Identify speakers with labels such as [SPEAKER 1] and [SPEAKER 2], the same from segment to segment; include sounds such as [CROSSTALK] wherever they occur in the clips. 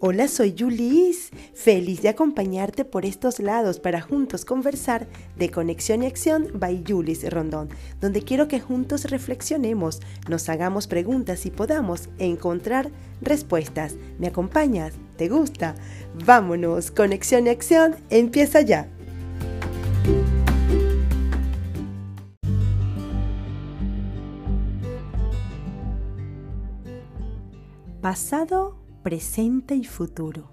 [SPEAKER 1] Hola, soy Julis, feliz de acompañarte por estos lados para juntos conversar de Conexión y Acción by Julis Rondón, donde quiero que juntos reflexionemos, nos hagamos preguntas y podamos encontrar respuestas. ¿Me acompañas? ¿Te gusta? Vámonos, Conexión y Acción empieza ya. Pasado presente y futuro.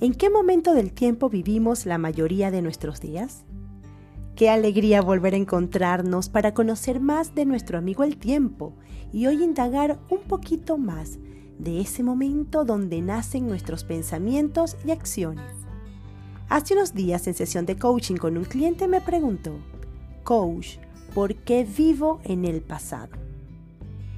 [SPEAKER 1] ¿En qué momento del tiempo vivimos la mayoría de nuestros días? Qué alegría volver a encontrarnos para conocer más de nuestro amigo el tiempo y hoy indagar un poquito más de ese momento donde nacen nuestros pensamientos y acciones. Hace unos días en sesión de coaching con un cliente me preguntó, Coach, ¿por qué vivo en el pasado?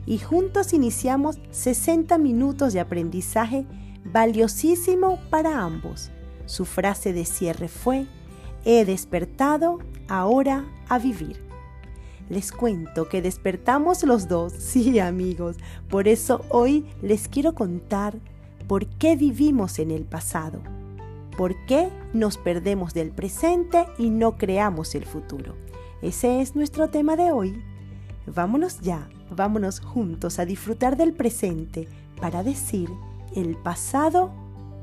[SPEAKER 1] Y juntos iniciamos 60 minutos de aprendizaje valiosísimo para ambos. Su frase de cierre fue, he despertado ahora a vivir. Les cuento que despertamos los dos, [LAUGHS] sí amigos, por eso hoy les quiero contar por qué vivimos en el pasado, por qué nos perdemos del presente y no creamos el futuro. Ese es nuestro tema de hoy. Vámonos ya vámonos juntos a disfrutar del presente para decir el pasado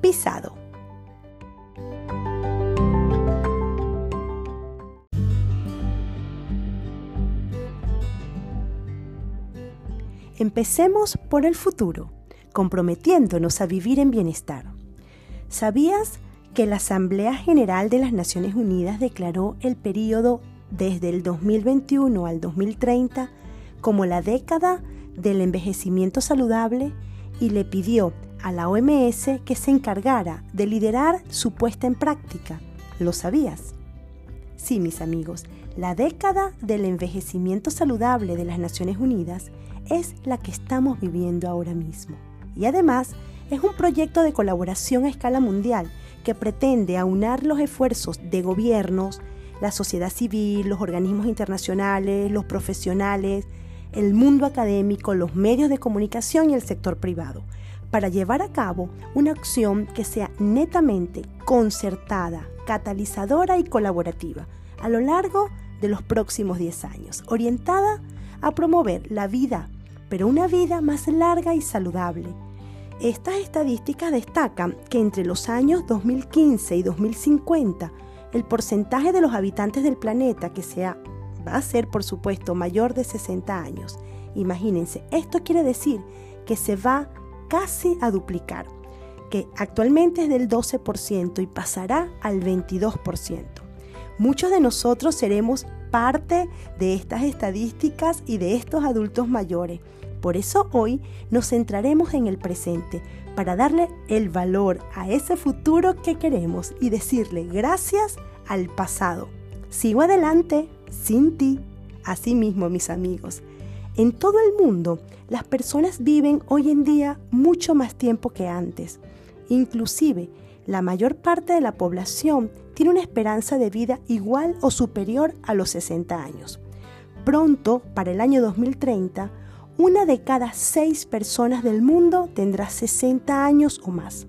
[SPEAKER 1] pisado. Empecemos por el futuro, comprometiéndonos a vivir en bienestar. ¿Sabías que la Asamblea General de las Naciones Unidas declaró el periodo desde el 2021 al 2030 como la década del envejecimiento saludable y le pidió a la OMS que se encargara de liderar su puesta en práctica. ¿Lo sabías? Sí, mis amigos, la década del envejecimiento saludable de las Naciones Unidas es la que estamos viviendo ahora mismo. Y además es un proyecto de colaboración a escala mundial que pretende aunar los esfuerzos de gobiernos, la sociedad civil, los organismos internacionales, los profesionales, el mundo académico, los medios de comunicación y el sector privado, para llevar a cabo una acción que sea netamente concertada, catalizadora y colaborativa a lo largo de los próximos 10 años, orientada a promover la vida, pero una vida más larga y saludable. Estas estadísticas destacan que entre los años 2015 y 2050, el porcentaje de los habitantes del planeta que sea va a ser, por supuesto, mayor de 60 años. Imagínense, esto quiere decir que se va casi a duplicar, que actualmente es del 12% y pasará al 22%. Muchos de nosotros seremos parte de estas estadísticas y de estos adultos mayores. Por eso hoy nos centraremos en el presente para darle el valor a ese futuro que queremos y decirle gracias al pasado. Sigo adelante sin ti. Asimismo, mis amigos, en todo el mundo las personas viven hoy en día mucho más tiempo que antes. Inclusive, la mayor parte de la población tiene una esperanza de vida igual o superior a los 60 años. Pronto, para el año 2030, una de cada seis personas del mundo tendrá 60 años o más.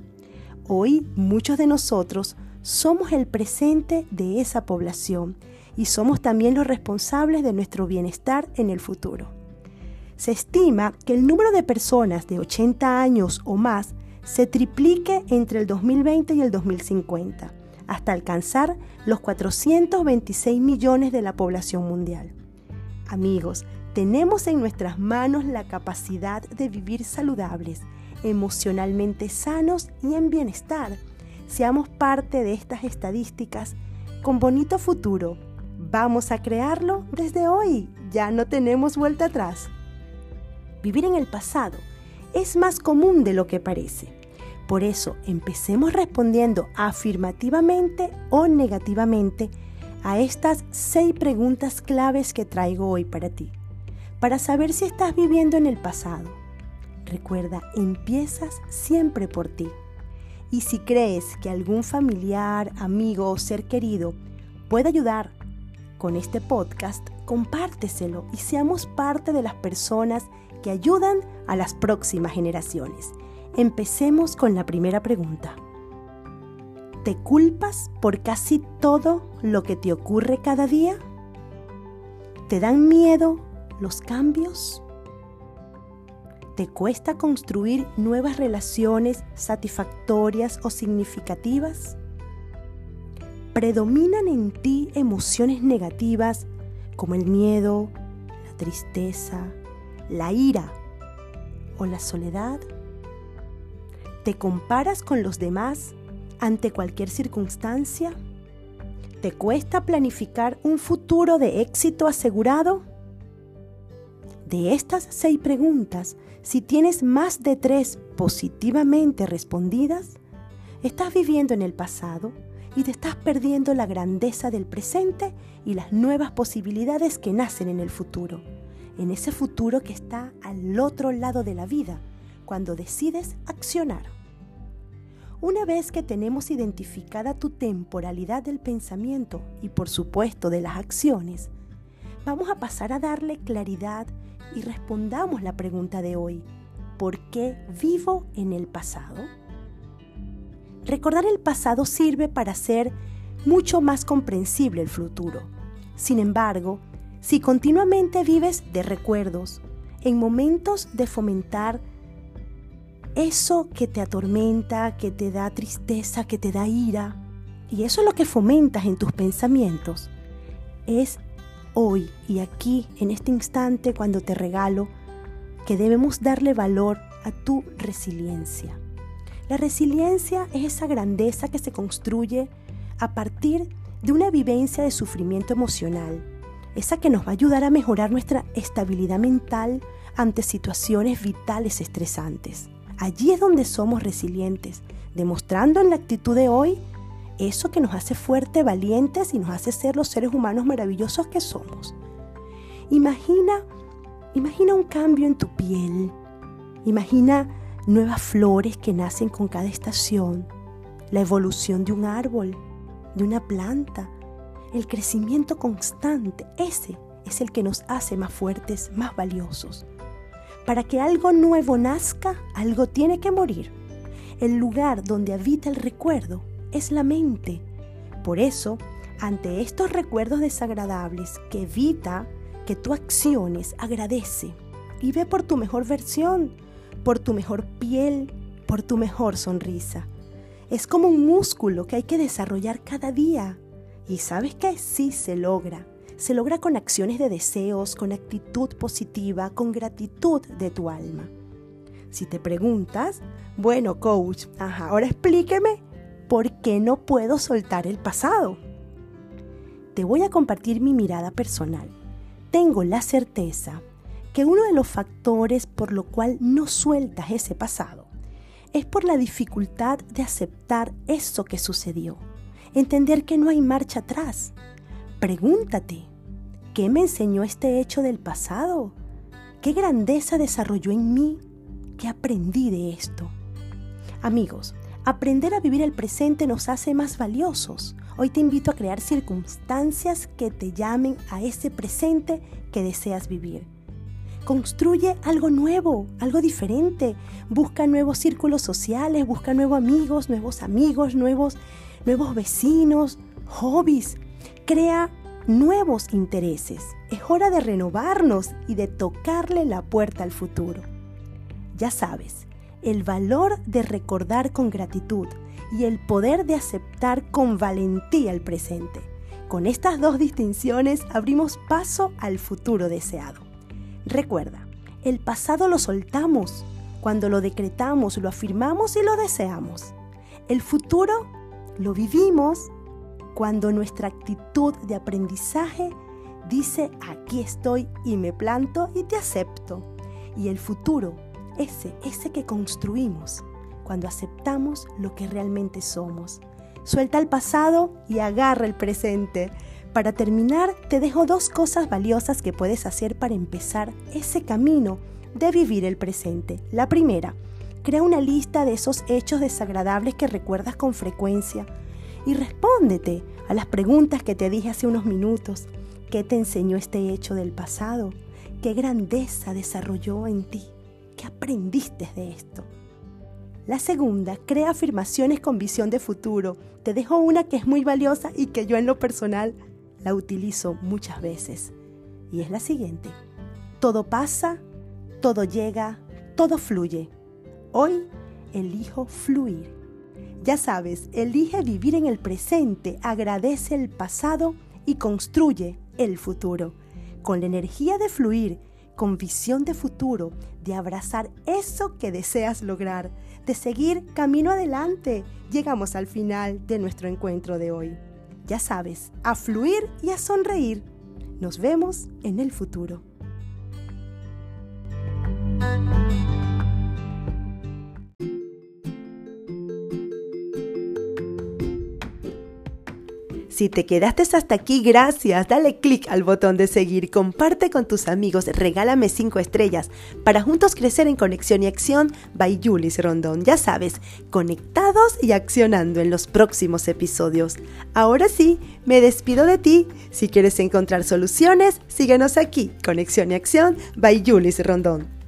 [SPEAKER 1] Hoy muchos de nosotros somos el presente de esa población y somos también los responsables de nuestro bienestar en el futuro. Se estima que el número de personas de 80 años o más se triplique entre el 2020 y el 2050, hasta alcanzar los 426 millones de la población mundial. Amigos, tenemos en nuestras manos la capacidad de vivir saludables, emocionalmente sanos y en bienestar. Seamos parte de estas estadísticas con bonito futuro Vamos a crearlo desde hoy. Ya no tenemos vuelta atrás. Vivir en el pasado es más común de lo que parece. Por eso, empecemos respondiendo afirmativamente o negativamente a estas seis preguntas claves que traigo hoy para ti, para saber si estás viviendo en el pasado. Recuerda, empiezas siempre por ti. Y si crees que algún familiar, amigo o ser querido puede ayudar con este podcast, compárteselo y seamos parte de las personas que ayudan a las próximas generaciones. Empecemos con la primera pregunta. ¿Te culpas por casi todo lo que te ocurre cada día? ¿Te dan miedo los cambios? ¿Te cuesta construir nuevas relaciones satisfactorias o significativas? ¿Predominan en ti emociones negativas como el miedo, la tristeza, la ira o la soledad? ¿Te comparas con los demás ante cualquier circunstancia? ¿Te cuesta planificar un futuro de éxito asegurado? De estas seis preguntas, si tienes más de tres positivamente respondidas, estás viviendo en el pasado y te estás perdiendo la grandeza del presente y las nuevas posibilidades que nacen en el futuro, en ese futuro que está al otro lado de la vida cuando decides accionar. Una vez que tenemos identificada tu temporalidad del pensamiento y por supuesto de las acciones, vamos a pasar a darle claridad y respondamos la pregunta de hoy. ¿Por qué vivo en el pasado? Recordar el pasado sirve para hacer mucho más comprensible el futuro. Sin embargo, si continuamente vives de recuerdos, en momentos de fomentar eso que te atormenta, que te da tristeza, que te da ira, y eso es lo que fomentas en tus pensamientos, es hoy y aquí, en este instante, cuando te regalo, que debemos darle valor a tu resiliencia. La resiliencia es esa grandeza que se construye a partir de una vivencia de sufrimiento emocional, esa que nos va a ayudar a mejorar nuestra estabilidad mental ante situaciones vitales estresantes. Allí es donde somos resilientes, demostrando en la actitud de hoy eso que nos hace fuertes, valientes y nos hace ser los seres humanos maravillosos que somos. Imagina, imagina un cambio en tu piel. Imagina nuevas flores que nacen con cada estación, la evolución de un árbol, de una planta, el crecimiento constante. Ese es el que nos hace más fuertes, más valiosos. Para que algo nuevo nazca, algo tiene que morir. El lugar donde habita el recuerdo es la mente. Por eso, ante estos recuerdos desagradables que evita que tú acciones, agradece y ve por tu mejor versión, por tu mejor piel, por tu mejor sonrisa. Es como un músculo que hay que desarrollar cada día. Y sabes que sí se logra se logra con acciones de deseos, con actitud positiva, con gratitud de tu alma. Si te preguntas, bueno, coach, ahora explíqueme por qué no puedo soltar el pasado. Te voy a compartir mi mirada personal. Tengo la certeza que uno de los factores por lo cual no sueltas ese pasado es por la dificultad de aceptar eso que sucedió, entender que no hay marcha atrás. Pregúntate, ¿Qué me enseñó este hecho del pasado? ¿Qué grandeza desarrolló en mí? ¿Qué aprendí de esto? Amigos, aprender a vivir el presente nos hace más valiosos. Hoy te invito a crear circunstancias que te llamen a ese presente que deseas vivir. Construye algo nuevo, algo diferente. Busca nuevos círculos sociales, busca nuevos amigos, nuevos amigos, nuevos, nuevos vecinos, hobbies. Crea nuevos intereses. Es hora de renovarnos y de tocarle la puerta al futuro. Ya sabes, el valor de recordar con gratitud y el poder de aceptar con valentía el presente. Con estas dos distinciones abrimos paso al futuro deseado. Recuerda, el pasado lo soltamos cuando lo decretamos, lo afirmamos y lo deseamos. El futuro lo vivimos cuando nuestra actitud de aprendizaje dice aquí estoy y me planto y te acepto. Y el futuro, ese, ese que construimos, cuando aceptamos lo que realmente somos. Suelta el pasado y agarra el presente. Para terminar, te dejo dos cosas valiosas que puedes hacer para empezar ese camino de vivir el presente. La primera, crea una lista de esos hechos desagradables que recuerdas con frecuencia y respóndete a las preguntas que te dije hace unos minutos. ¿Qué te enseñó este hecho del pasado? ¿Qué grandeza desarrolló en ti? ¿Qué aprendiste de esto? La segunda, crea afirmaciones con visión de futuro. Te dejo una que es muy valiosa y que yo en lo personal la utilizo muchas veces. Y es la siguiente. Todo pasa, todo llega, todo fluye. Hoy elijo fluir. Ya sabes, elige vivir en el presente, agradece el pasado y construye el futuro. Con la energía de fluir, con visión de futuro, de abrazar eso que deseas lograr, de seguir camino adelante, llegamos al final de nuestro encuentro de hoy. Ya sabes, a fluir y a sonreír. Nos vemos en el futuro. Si te quedaste hasta aquí, gracias. Dale click al botón de seguir, comparte con tus amigos, regálame 5 estrellas para juntos crecer en conexión y acción by Julis Rondón. Ya sabes, conectados y accionando en los próximos episodios. Ahora sí, me despido de ti. Si quieres encontrar soluciones, síguenos aquí, Conexión y Acción by Julis Rondón.